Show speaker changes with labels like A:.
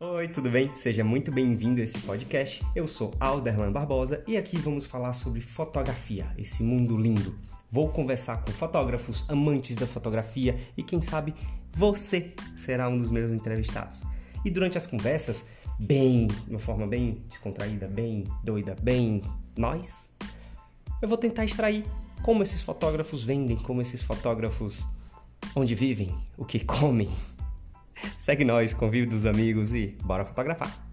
A: Oi, tudo bem? Seja muito bem-vindo a esse podcast. Eu sou Alderlan Barbosa e aqui vamos falar sobre fotografia, esse mundo lindo. Vou conversar com fotógrafos, amantes da fotografia e quem sabe você será um dos meus entrevistados. E durante as conversas, bem, de uma forma bem descontraída, bem doida, bem nós, eu vou tentar extrair como esses fotógrafos vendem, como esses fotógrafos onde vivem, o que comem. Segue nós, convive dos amigos e bora fotografar.